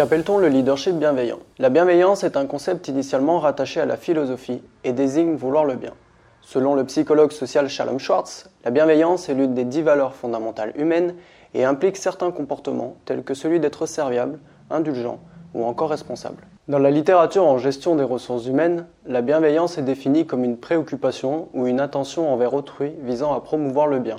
Qu'appelle-t-on le leadership bienveillant? La bienveillance est un concept initialement rattaché à la philosophie et désigne vouloir le bien. Selon le psychologue social Shalom Schwartz, la bienveillance est l'une des dix valeurs fondamentales humaines et implique certains comportements tels que celui d'être serviable, indulgent ou encore responsable. Dans la littérature en gestion des ressources humaines, la bienveillance est définie comme une préoccupation ou une attention envers autrui visant à promouvoir le bien.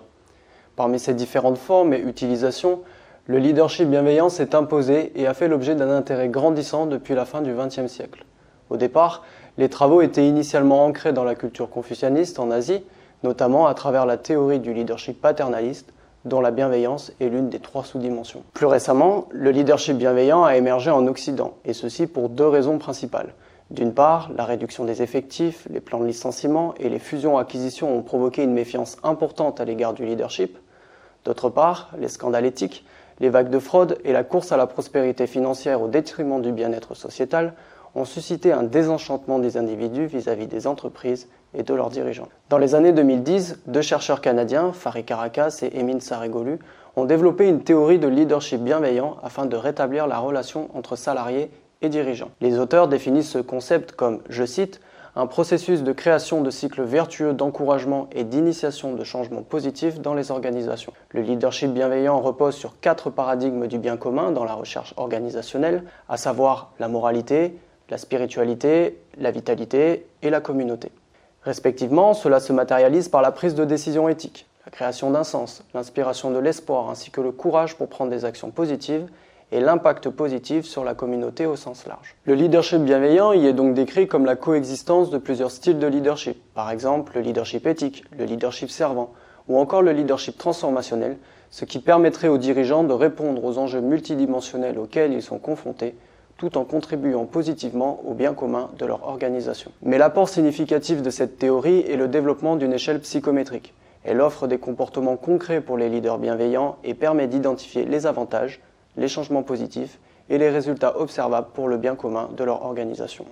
Parmi ces différentes formes et utilisations, le leadership bienveillant s'est imposé et a fait l'objet d'un intérêt grandissant depuis la fin du XXe siècle. Au départ, les travaux étaient initialement ancrés dans la culture confucianiste en Asie, notamment à travers la théorie du leadership paternaliste, dont la bienveillance est l'une des trois sous-dimensions. Plus récemment, le leadership bienveillant a émergé en Occident, et ceci pour deux raisons principales. D'une part, la réduction des effectifs, les plans de licenciement et les fusions-acquisitions ont provoqué une méfiance importante à l'égard du leadership. D'autre part, les scandales éthiques, les vagues de fraude et la course à la prospérité financière au détriment du bien-être sociétal ont suscité un désenchantement des individus vis-à-vis des entreprises et de leurs dirigeants. Dans les années 2010, deux chercheurs canadiens, Farid Caracas et Emin Saregolu, ont développé une théorie de leadership bienveillant afin de rétablir la relation entre salariés et dirigeants. Les auteurs définissent ce concept comme, je cite, un processus de création de cycles vertueux d'encouragement et d'initiation de changements positifs dans les organisations. Le leadership bienveillant repose sur quatre paradigmes du bien commun dans la recherche organisationnelle, à savoir la moralité, la spiritualité, la vitalité et la communauté. Respectivement, cela se matérialise par la prise de décision éthique, la création d'un sens, l'inspiration de l'espoir ainsi que le courage pour prendre des actions positives et l'impact positif sur la communauté au sens large. Le leadership bienveillant y est donc décrit comme la coexistence de plusieurs styles de leadership, par exemple le leadership éthique, le leadership servant ou encore le leadership transformationnel, ce qui permettrait aux dirigeants de répondre aux enjeux multidimensionnels auxquels ils sont confrontés tout en contribuant positivement au bien commun de leur organisation. Mais l'apport significatif de cette théorie est le développement d'une échelle psychométrique. Elle offre des comportements concrets pour les leaders bienveillants et permet d'identifier les avantages, les changements positifs et les résultats observables pour le bien commun de leur organisation.